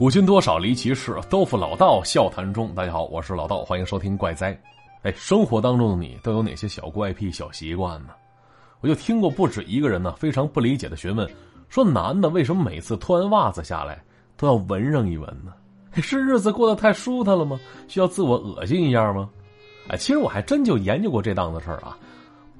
古今多少离奇事，都付老道笑谈中。大家好，我是老道，欢迎收听怪哉。哎，生活当中的你都有哪些小怪癖、小习惯呢？我就听过不止一个人呢，非常不理解的询问，说男的为什么每次脱完袜子下来都要闻上一闻呢？是日子过得太舒坦了吗？需要自我恶心一下吗？哎，其实我还真就研究过这档子事儿啊。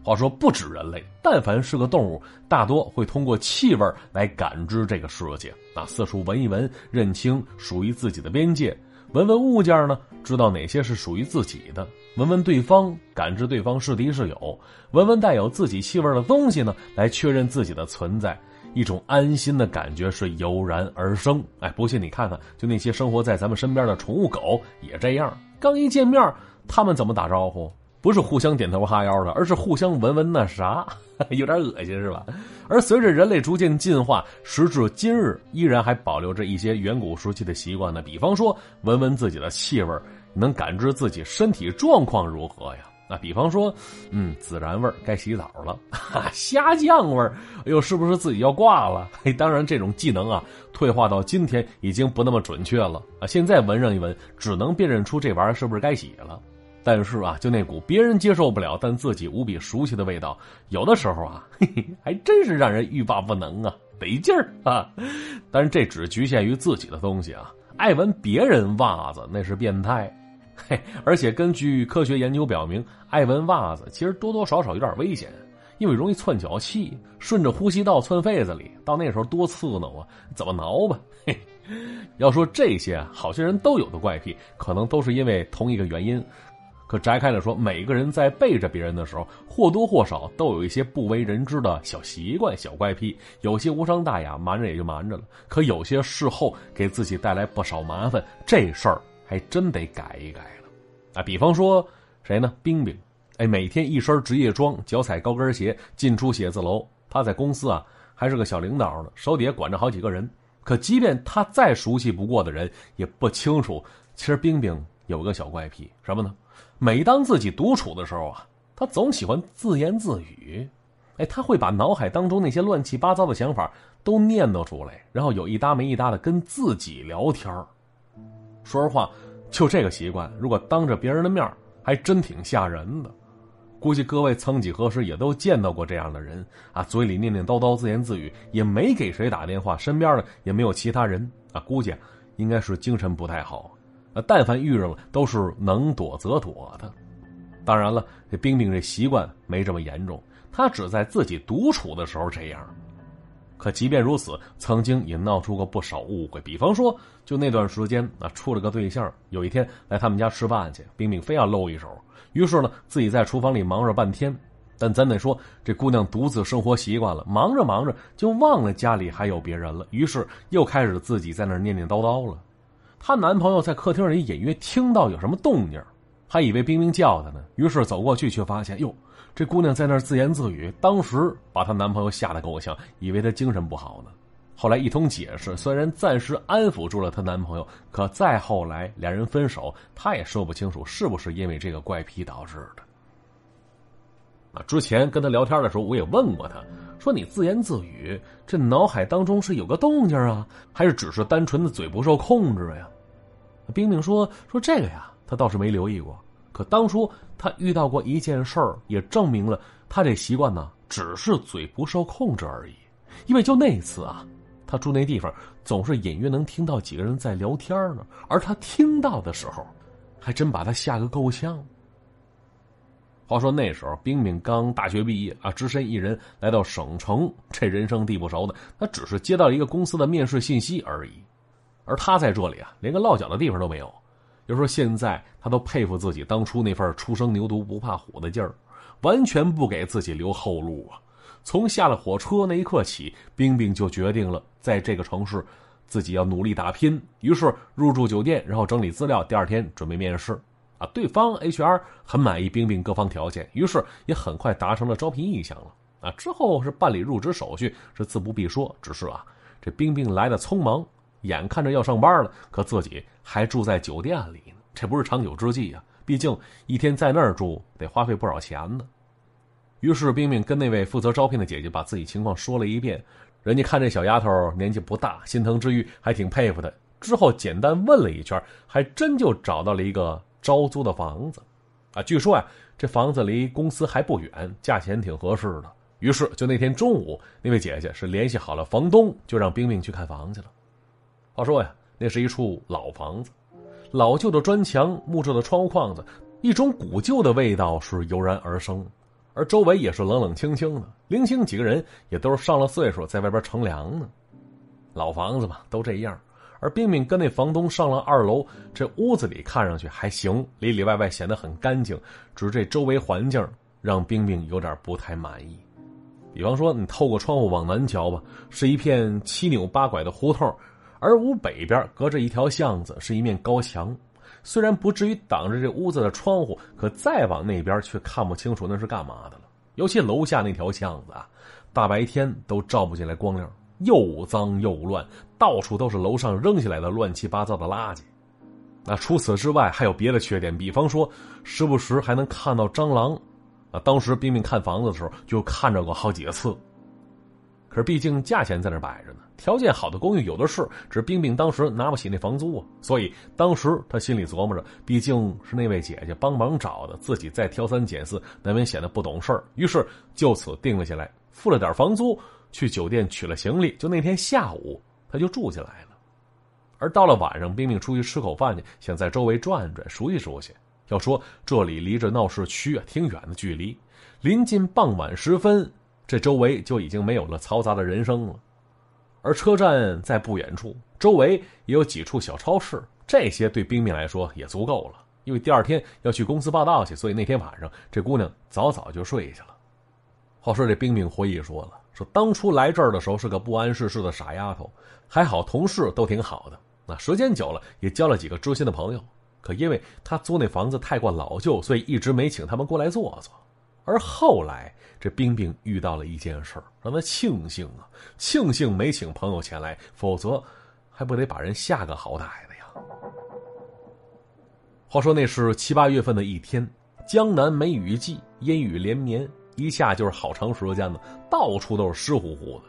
话说，不止人类，但凡是个动物，大多会通过气味来感知这个世界。啊，四处闻一闻，认清属于自己的边界；闻闻物件呢，知道哪些是属于自己的；闻闻对方，感知对方是敌是友；闻闻带有自己气味的东西呢，来确认自己的存在。一种安心的感觉是油然而生。哎，不信你看看，就那些生活在咱们身边的宠物狗也这样。刚一见面，他们怎么打招呼？不是互相点头哈腰的，而是互相闻闻那啥，有点恶心是吧？而随着人类逐渐进化，时至今日，依然还保留着一些远古时期的习惯呢。比方说，闻闻自己的气味，能感知自己身体状况如何呀？那比方说，嗯，孜然味该洗澡了，虾酱味又是不是自己要挂了？嘿，当然，这种技能啊，退化到今天已经不那么准确了啊。现在闻上一闻，只能辨认出这玩意儿是不是该洗了。但是啊，就那股别人接受不了但自己无比熟悉的味道，有的时候啊，嘿嘿，还真是让人欲罢不能啊，得劲儿啊！但是这只局限于自己的东西啊，爱闻别人袜子那是变态，嘿！而且根据科学研究表明，爱闻袜子其实多多少少有点危险，因为容易窜脚气，顺着呼吸道窜肺子里，到那时候多刺挠啊！怎么挠吧？嘿，要说这些好些人都有的怪癖，可能都是因为同一个原因。可摘开了说，每个人在背着别人的时候，或多或少都有一些不为人知的小习惯、小怪癖。有些无伤大雅，瞒着也就瞒着了；可有些事后给自己带来不少麻烦，这事儿还真得改一改了。啊，比方说谁呢？冰冰，哎，每天一身职业装，脚踩高跟鞋进出写字楼。他在公司啊还是个小领导呢，手底下管着好几个人。可即便他再熟悉不过的人，也不清楚，其实冰冰有个小怪癖，什么呢？每当自己独处的时候啊，他总喜欢自言自语，哎，他会把脑海当中那些乱七八糟的想法都念叨出来，然后有一搭没一搭的跟自己聊天说实话，就这个习惯，如果当着别人的面还真挺吓人的。估计各位曾几何时也都见到过这样的人啊，嘴里念念叨叨、自言自语，也没给谁打电话，身边呢也没有其他人啊，估计应该是精神不太好。啊，但凡遇上了，都是能躲则躲的。当然了，这冰冰这习惯没这么严重，她只在自己独处的时候这样。可即便如此，曾经也闹出过不少误会。比方说，就那段时间啊，处了个对象，有一天来他们家吃饭去，冰冰非要露一手，于是呢，自己在厨房里忙着半天。但咱得说，这姑娘独自生活习惯了，忙着忙着就忘了家里还有别人了，于是又开始自己在那念念叨叨了。她男朋友在客厅里隐约听到有什么动静，还以为冰冰叫她呢，于是走过去，却发现哟，这姑娘在那儿自言自语。当时把她男朋友吓得够呛，以为她精神不好呢。后来一通解释，虽然暂时安抚住了她男朋友，可再后来两人分手，她也说不清楚是不是因为这个怪癖导致的。啊，之前跟她聊天的时候，我也问过她。说你自言自语，这脑海当中是有个动静啊，还是只是单纯的嘴不受控制呀？冰冰说说这个呀，他倒是没留意过。可当初他遇到过一件事儿，也证明了他这习惯呢，只是嘴不受控制而已。因为就那一次啊，他住那地方，总是隐约能听到几个人在聊天呢，而他听到的时候，还真把他吓个够呛。话说那时候，冰冰刚大学毕业啊，只身一人来到省城，这人生地不熟的，他只是接到一个公司的面试信息而已。而他在这里啊，连个落脚的地方都没有。就说现在，他都佩服自己当初那份初生牛犊不怕虎的劲儿，完全不给自己留后路啊！从下了火车那一刻起，冰冰就决定了，在这个城市，自己要努力打拼。于是入住酒店，然后整理资料，第二天准备面试。啊，对方 HR 很满意冰冰各方条件，于是也很快达成了招聘意向了。啊，之后是办理入职手续，是自不必说。只是啊，这冰冰来的匆忙，眼看着要上班了，可自己还住在酒店里呢，这不是长久之计啊！毕竟一天在那儿住得花费不少钱呢。于是冰冰跟那位负责招聘的姐姐把自己情况说了一遍，人家看这小丫头年纪不大，心疼之余还挺佩服她。之后简单问了一圈，还真就找到了一个招租的房子。啊，据说呀，这房子离公司还不远，价钱挺合适的。于是，就那天中午，那位姐姐是联系好了房东，就让冰冰去看房去了。话说呀，那是一处老房子，老旧的砖墙，木质的窗户框子，一种古旧的味道是油然而生。而周围也是冷冷清清的，零星几个人也都是上了岁数，在外边乘凉呢。老房子嘛，都这样。而冰冰跟那房东上了二楼，这屋子里看上去还行，里里外外显得很干净，只是这周围环境让冰冰有点不太满意。比方说，你透过窗户往南瞧吧，是一片七扭八拐的胡同，而屋北边隔着一条巷子，是一面高墙。虽然不至于挡着这屋子的窗户，可再往那边却看不清楚那是干嘛的了。尤其楼下那条巷子啊，大白天都照不进来光亮，又脏又乱，到处都是楼上扔下来的乱七八糟的垃圾。那除此之外，还有别的缺点，比方说，时不时还能看到蟑螂。啊，当时冰冰看房子的时候就看着过好几次，可是毕竟价钱在那摆着呢，条件好的公寓有的是，只是冰冰当时拿不起那房租啊，所以当时他心里琢磨着，毕竟是那位姐姐帮忙找的，自己再挑三拣四，难免显得不懂事儿，于是就此定了下来，付了点房租，去酒店取了行李，就那天下午他就住进来了，而到了晚上，冰冰出去吃口饭去，想在周围转转，熟悉熟悉。要说这里离着闹市区啊挺远的距离，临近傍晚时分，这周围就已经没有了嘈杂的人声了。而车站在不远处，周围也有几处小超市，这些对冰冰来说也足够了。因为第二天要去公司报道去，所以那天晚上这姑娘早早就睡下了。话说这冰冰回忆说了，说当初来这儿的时候是个不谙世事的傻丫头，还好同事都挺好的，那时间久了也交了几个知心的朋友。可因为他租那房子太过老旧，所以一直没请他们过来坐坐。而后来，这冰冰遇到了一件事让他庆幸啊，庆幸没请朋友前来，否则还不得把人吓个好歹的呀。话说那是七八月份的一天，江南梅雨季，阴雨连绵，一下就是好长时间呢，到处都是湿乎乎的。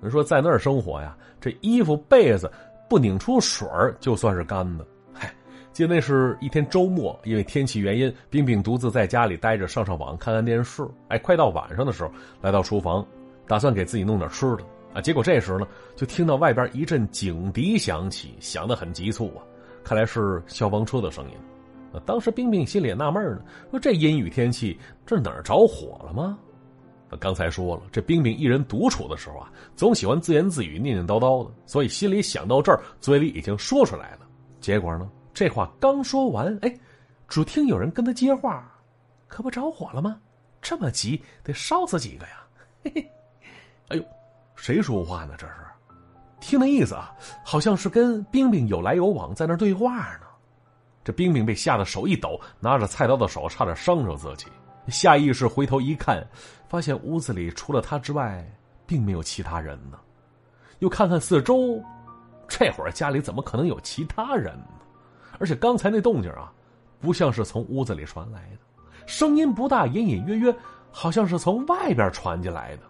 你说在那儿生活呀，这衣服被子不拧出水就算是干的。嗨记得那是一天周末，因为天气原因，冰冰独自在家里待着，上上网，看看电视。哎，快到晚上的时候，来到厨房，打算给自己弄点吃的啊。结果这时呢，就听到外边一阵警笛响起，响得很急促啊，看来是消防车的声音。啊，当时冰冰心里也纳闷呢，说这阴雨天气，这哪儿着火了吗？刚才说了，这冰冰一人独处的时候啊，总喜欢自言自语、念念叨叨的，所以心里想到这儿，嘴里已经说出来了。结果呢？这话刚说完，哎，只听有人跟他接话：“可不着火了吗？这么急，得烧死几个呀？”嘿嘿，哎呦，谁说话呢？这是，听那意思啊，好像是跟冰冰有来有往，在那对话呢。这冰冰被吓得手一抖，拿着菜刀的手差点伤着自己，下意识回头一看，发现屋子里除了他之外，并没有其他人呢。又看看四周，这会儿家里怎么可能有其他人呢？而且刚才那动静啊，不像是从屋子里传来的，声音不大，隐隐约约，好像是从外边传进来的。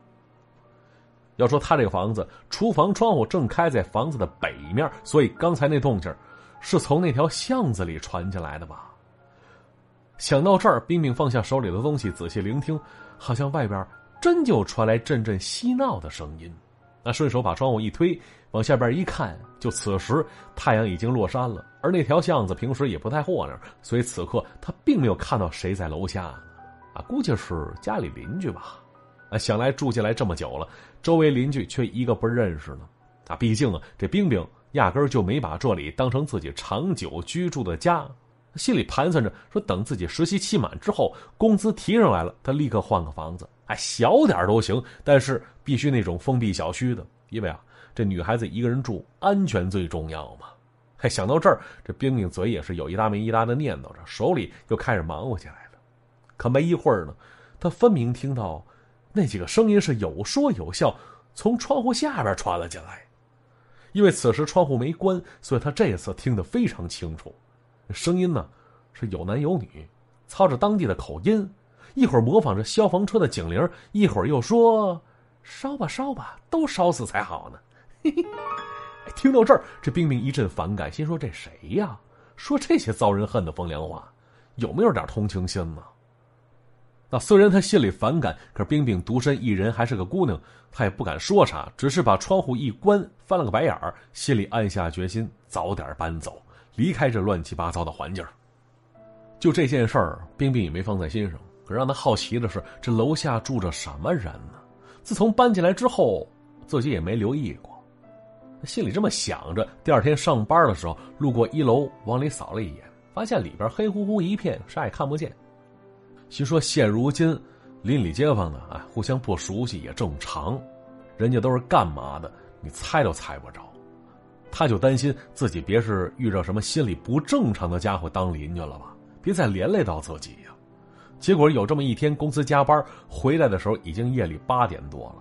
要说他这个房子，厨房窗户正开在房子的北面，所以刚才那动静是从那条巷子里传进来的吧？想到这儿，冰冰放下手里的东西，仔细聆听，好像外边真就传来阵阵嬉闹的声音。那顺手把窗户一推，往下边一看，就此时太阳已经落山了。而那条巷子平时也不太豁亮，所以此刻他并没有看到谁在楼下，啊，估计是家里邻居吧。啊，想来住进来这么久了，周围邻居却一个不认识呢。啊，毕竟啊，这冰冰压根就没把这里当成自己长久居住的家，心里盘算着说，等自己实习期满之后，工资提上来了，他立刻换个房子。哎，小点都行，但是必须那种封闭小区的，因为啊，这女孩子一个人住，安全最重要嘛。哎，想到这儿，这冰冰嘴也是有一搭没一搭的念叨着，手里又开始忙活起来了。可没一会儿呢，他分明听到那几个声音是有说有笑，从窗户下边传了进来。因为此时窗户没关，所以他这次听得非常清楚。声音呢，是有男有女，操着当地的口音。一会儿模仿着消防车的警铃，一会儿又说：“烧吧烧吧，都烧死才好呢。”嘿嘿，听到这儿，这冰冰一阵反感，心说这谁呀？说这些遭人恨的风凉话，有没有点同情心呢？那虽然他心里反感，可冰冰独身一人，还是个姑娘，他也不敢说啥，只是把窗户一关，翻了个白眼儿，心里暗下决心，早点搬走，离开这乱七八糟的环境。就这件事儿，冰冰也没放在心上。可让他好奇的是，这楼下住着什么人呢？自从搬进来之后，自己也没留意过。心里这么想着，第二天上班的时候，路过一楼，往里扫了一眼，发现里边黑乎乎一片，啥也看不见。心说现如今邻里街坊呢，啊，互相不熟悉也正常，人家都是干嘛的，你猜都猜不着。他就担心自己别是遇着什么心理不正常的家伙当邻居了吧，别再连累到自己呀。结果有这么一天，公司加班回来的时候已经夜里八点多了，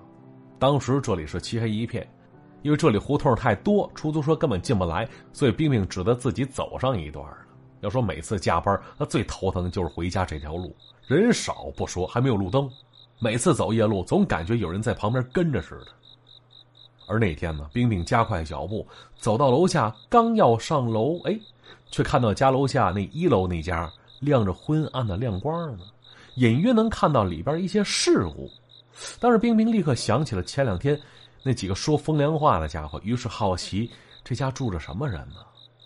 当时这里是漆黑一片。因为这里胡同太多，出租车根本进不来，所以冰冰只得自己走上一段了。要说每次加班，他最头疼的就是回家这条路，人少不说，还没有路灯，每次走夜路总感觉有人在旁边跟着似的。而那天呢，冰冰加快脚步走到楼下，刚要上楼，哎，却看到家楼下那一楼那家亮着昏暗的亮光呢，隐约能看到里边一些事物。当时冰冰立刻想起了前两天。那几个说风凉话的家伙，于是好奇这家住着什么人呢？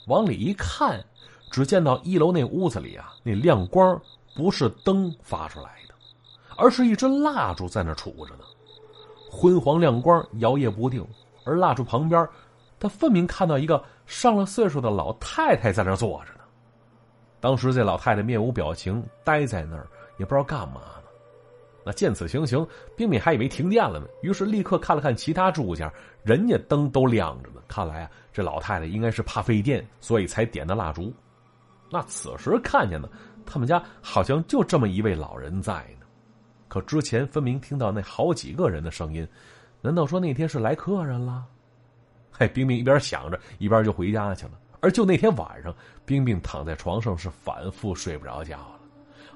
往里一看，只见到一楼那屋子里啊，那亮光不是灯发出来的，而是一支蜡烛在那杵着呢，昏黄亮光摇曳不定。而蜡烛旁边，他分明看到一个上了岁数的老太太在那坐着呢。当时这老太太面无表情，呆在那儿，也不知道干嘛呢。那见此情形，冰敏还以为停电了呢，于是立刻看了看其他住家，人家灯都亮着呢。看来啊，这老太太应该是怕费电，所以才点的蜡烛。那此时看见呢，他们家好像就这么一位老人在呢。可之前分明听到那好几个人的声音，难道说那天是来客人了？嘿，冰冰一边想着，一边就回家去了。而就那天晚上，冰冰躺在床上是反复睡不着觉了，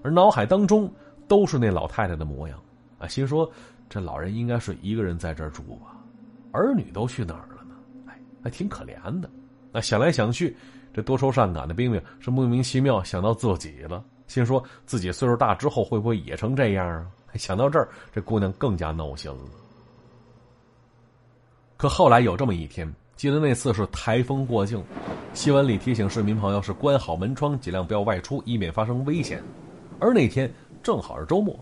而脑海当中。都是那老太太的模样，啊，心说这老人应该是一个人在这儿住吧，儿女都去哪儿了呢？哎，还挺可怜的。那想来想去，这多愁善感的冰冰是莫名其妙想到自己了，心说自己岁数大之后会不会也成这样啊？想到这儿，这姑娘更加闹心了。可后来有这么一天，记得那次是台风过境，新闻里提醒市民朋友是关好门窗，尽量不要外出，以免发生危险。而那天。正好是周末，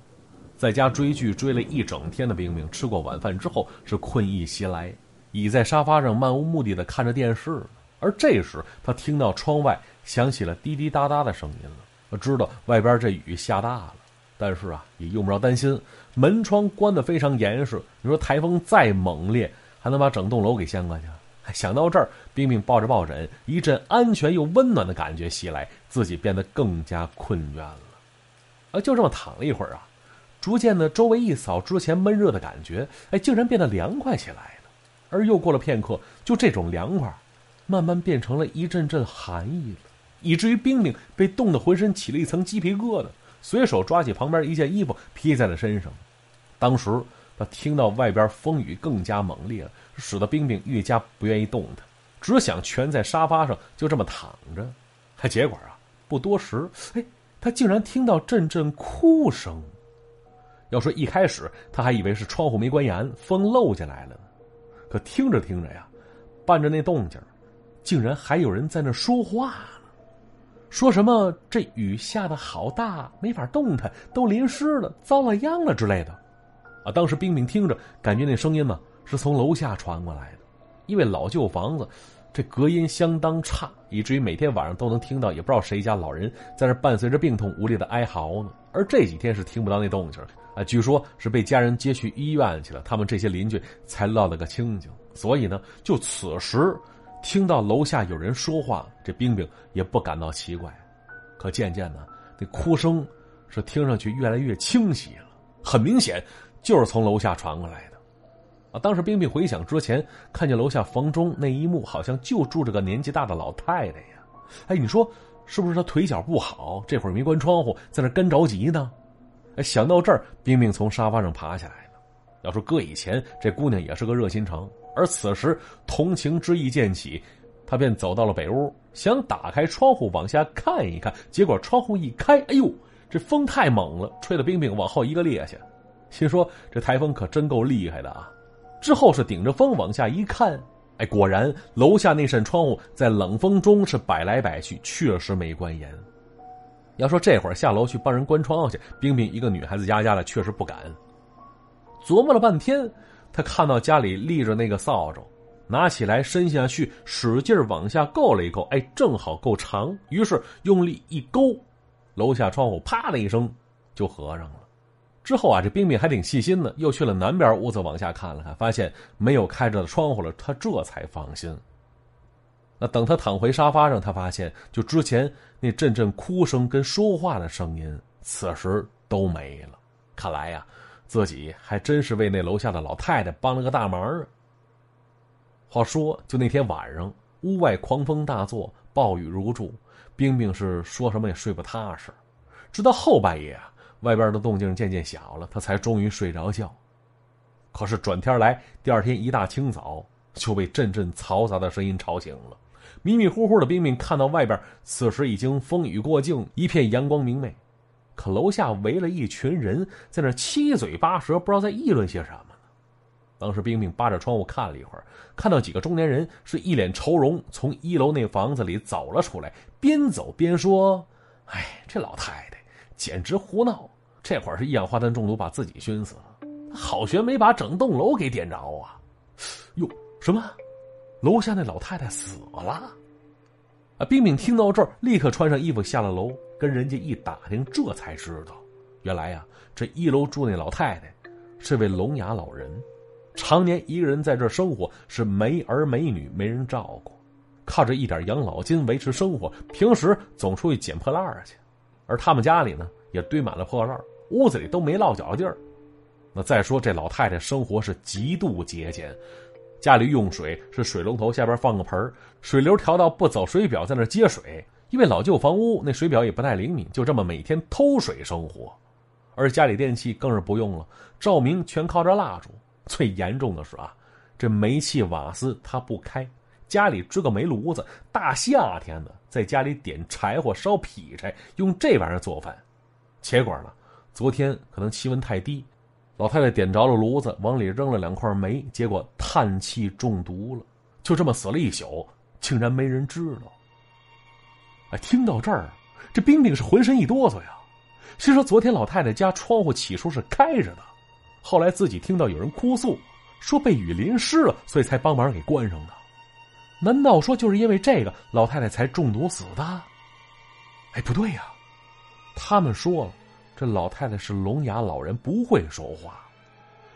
在家追剧追了一整天的冰冰，吃过晚饭之后是困意袭来，倚在沙发上漫无目的的看着电视。而这时，他听到窗外响起了滴滴答答的声音了，他知道外边这雨下大了。但是啊，也用不着担心，门窗关得非常严实。你说台风再猛烈，还能把整栋楼给掀过去？想到这儿，冰冰抱着抱枕，一阵安全又温暖的感觉袭来，自己变得更加困倦了。啊，就这么躺了一会儿啊，逐渐的周围一扫之前闷热的感觉，哎，竟然变得凉快起来了。而又过了片刻，就这种凉快，慢慢变成了一阵阵寒意了，以至于冰冰被冻得浑身起了一层鸡皮疙瘩，随手抓起旁边一件衣服披在了身上。当时他听到外边风雨更加猛烈了，使得冰冰愈加不愿意动弹，只想蜷在沙发上就这么躺着。还结果啊，不多时，哎。他竟然听到阵阵哭声。要说一开始他还以为是窗户没关严，风漏进来了呢。可听着听着呀，伴着那动静，竟然还有人在那说话呢，说什么这雨下的好大，没法动弹，都淋湿了，遭了殃了之类的。啊，当时冰冰听着，感觉那声音呢是从楼下传过来的，因为老旧房子。这隔音相当差，以至于每天晚上都能听到，也不知道谁家老人在那伴随着病痛无力的哀嚎呢。而这几天是听不到那动静啊，据说是被家人接去医院去了，他们这些邻居才落了个清净。所以呢，就此时听到楼下有人说话，这冰冰也不感到奇怪。可渐渐的，那哭声是听上去越来越清晰了，很明显就是从楼下传过来的。啊！当时冰冰回想之前看见楼下房中那一幕，好像就住着个年纪大的老太太呀。哎，你说是不是她腿脚不好，这会儿没关窗户，在那干着急呢？哎，想到这儿，冰冰从沙发上爬起来了。要说搁以前，这姑娘也是个热心肠，而此时同情之意渐起，他便走到了北屋，想打开窗户往下看一看。结果窗户一开，哎呦，这风太猛了，吹得冰冰往后一个趔趄。心说这台风可真够厉害的啊！之后是顶着风往下一看，哎，果然楼下那扇窗户在冷风中是摆来摆去，确实没关严。要说这会儿下楼去帮人关窗去，冰冰一个女孩子家家的，确实不敢。琢磨了半天，他看到家里立着那个扫帚，拿起来伸下去，使劲往下够了一够，哎，正好够长。于是用力一勾，楼下窗户啪的一声就合上了。之后啊，这冰冰还挺细心的，又去了南边屋子往下看了看，发现没有开着的窗户了，他这才放心。那等他躺回沙发上，他发现就之前那阵阵哭声跟说话的声音，此时都没了。看来呀，自己还真是为那楼下的老太太帮了个大忙啊。话说，就那天晚上，屋外狂风大作，暴雨如注，冰冰是说什么也睡不踏实。直到后半夜啊，外边的动静渐渐小了，他才终于睡着觉。可是转天来，第二天一大清早就被阵阵嘈杂的声音吵醒了。迷迷糊糊的冰冰看到外边，此时已经风雨过境，一片阳光明媚。可楼下围了一群人，在那七嘴八舌，不知道在议论些什么呢。当时冰冰扒着窗户看了一会儿，看到几个中年人是一脸愁容，从一楼那房子里走了出来，边走边说：“哎，这老太太简直胡闹！这会儿是一氧化碳中毒，把自己熏死了，好悬没把整栋楼给点着啊！”哟，什么？楼下那老太太死了，啊！冰冰听到这儿，立刻穿上衣服下了楼，跟人家一打听，这才知道，原来呀，这一楼住那老太太是位聋哑老人，常年一个人在这生活，是没儿没女，没人照顾，靠着一点养老金维持生活，平时总出去捡破烂去，而他们家里呢，也堆满了破烂，屋子里都没落脚的地儿。那再说这老太太生活是极度节俭。家里用水是水龙头下边放个盆水流调到不走水表，在那接水。因为老旧房屋那水表也不太灵敏，就这么每天偷水生活。而家里电器更是不用了，照明全靠着蜡烛。最严重的是啊，这煤气瓦斯它不开，家里支个煤炉子，大夏天的在家里点柴火烧劈柴，用这玩意儿做饭。结果呢，昨天可能气温太低。老太太点着了炉子，往里扔了两块煤，结果碳气中毒了，就这么死了一宿，竟然没人知道。哎，听到这儿，这冰冰是浑身一哆嗦呀。心说昨天老太太家窗户起初是开着的，后来自己听到有人哭诉，说被雨淋湿了，所以才帮忙给关上的。难道说就是因为这个老太太才中毒死的？哎，不对呀，他们说了。这老太太是聋哑老人，不会说话。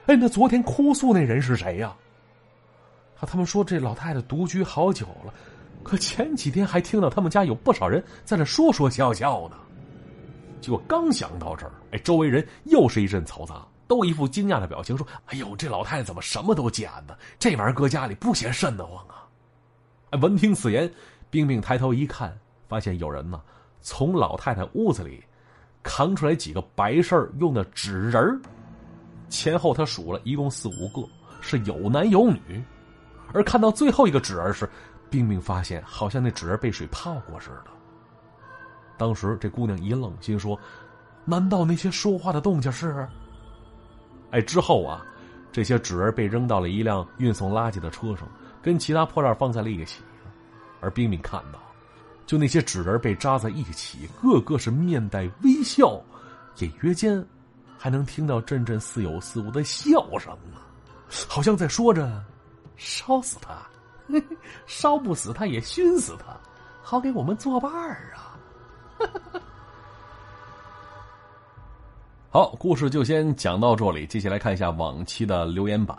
哎，那昨天哭诉那人是谁呀？啊，他们说这老太太独居好久了，可前几天还听到他们家有不少人在那说说笑笑呢。结果刚想到这儿，哎，周围人又是一阵嘈杂，都一副惊讶的表情，说：“哎呦，这老太太怎么什么都捡呢？这玩意儿搁家里不嫌瘆得慌啊？”哎，闻听此言，冰冰抬头一看，发现有人呢从老太太屋子里。扛出来几个白事儿用的纸人前后他数了一共四五个，是有男有女。而看到最后一个纸人时，冰冰发现好像那纸人被水泡过似的。当时这姑娘一愣，心说：“难道那些说话的动静是？”哎，之后啊，这些纸人被扔到了一辆运送垃圾的车上，跟其他破烂放在了一起。而冰冰看到。就那些纸人被扎在一起，个个是面带微笑，隐约间还能听到阵阵似有似无的笑声啊，好像在说着：“烧死他，烧不死他也熏死他，好给我们作伴儿啊！” 好，故事就先讲到这里，接下来看一下往期的留言板。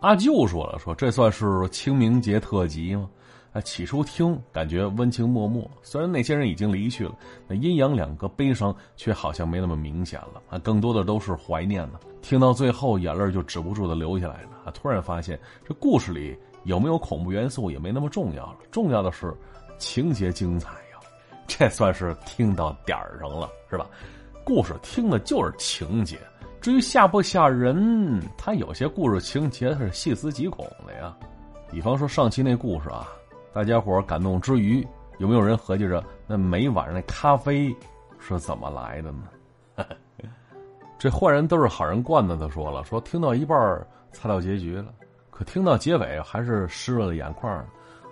阿舅说了：“说这算是清明节特辑吗？”啊，起初听感觉温情脉脉，虽然那些人已经离去了，那阴阳两隔悲伤却好像没那么明显了啊，更多的都是怀念的。听到最后，眼泪就止不住的流下来了啊！突然发现，这故事里有没有恐怖元素也没那么重要了，重要的是情节精彩呀，这算是听到点儿上了，是吧？故事听的就是情节，至于吓不吓人，他有些故事情节是细思极恐的呀。比方说上期那故事啊，大家伙感动之余，有没有人合计着那每晚上那咖啡是怎么来的呢？这坏人都是好人惯的，都说了，说听到一半猜到结局了，可听到结尾还是湿润了眼眶。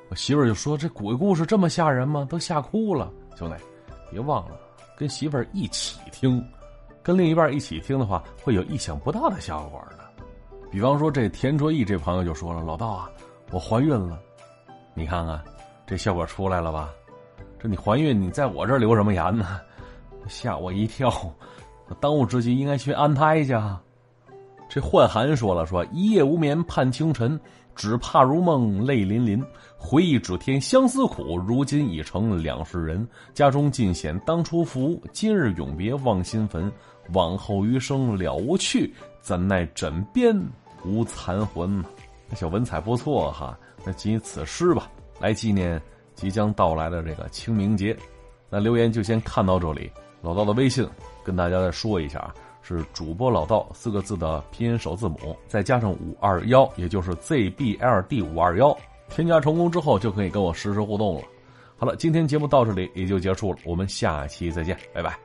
我媳妇儿就说：“这鬼故事这么吓人吗？都吓哭了。”兄弟，别忘了跟媳妇儿一起听，跟另一半一起听的话，会有意想不到的效果的。比方说，这田卓义这朋友就说了：“老道啊，我怀孕了，你看看，这效果出来了吧？这你怀孕，你在我这儿留什么言呢？吓我一跳！当务之急应该去安胎去。”这幻寒说了：“说一夜无眠盼清晨。”只怕如梦泪淋淋，回忆只添相思苦。如今已成两世人，家中尽显当初福。今日永别望新坟，往后余生了无趣。怎奈枕边无残魂？那小文采不错哈，那谨此诗吧，来纪念即将到来的这个清明节。那留言就先看到这里，老道的微信跟大家再说一下。是主播老道四个字的拼音首字母，再加上五二幺，也就是 ZBLD 五二幺，添加成功之后就可以跟我实时互动了。好了，今天节目到这里也就结束了，我们下期再见，拜拜。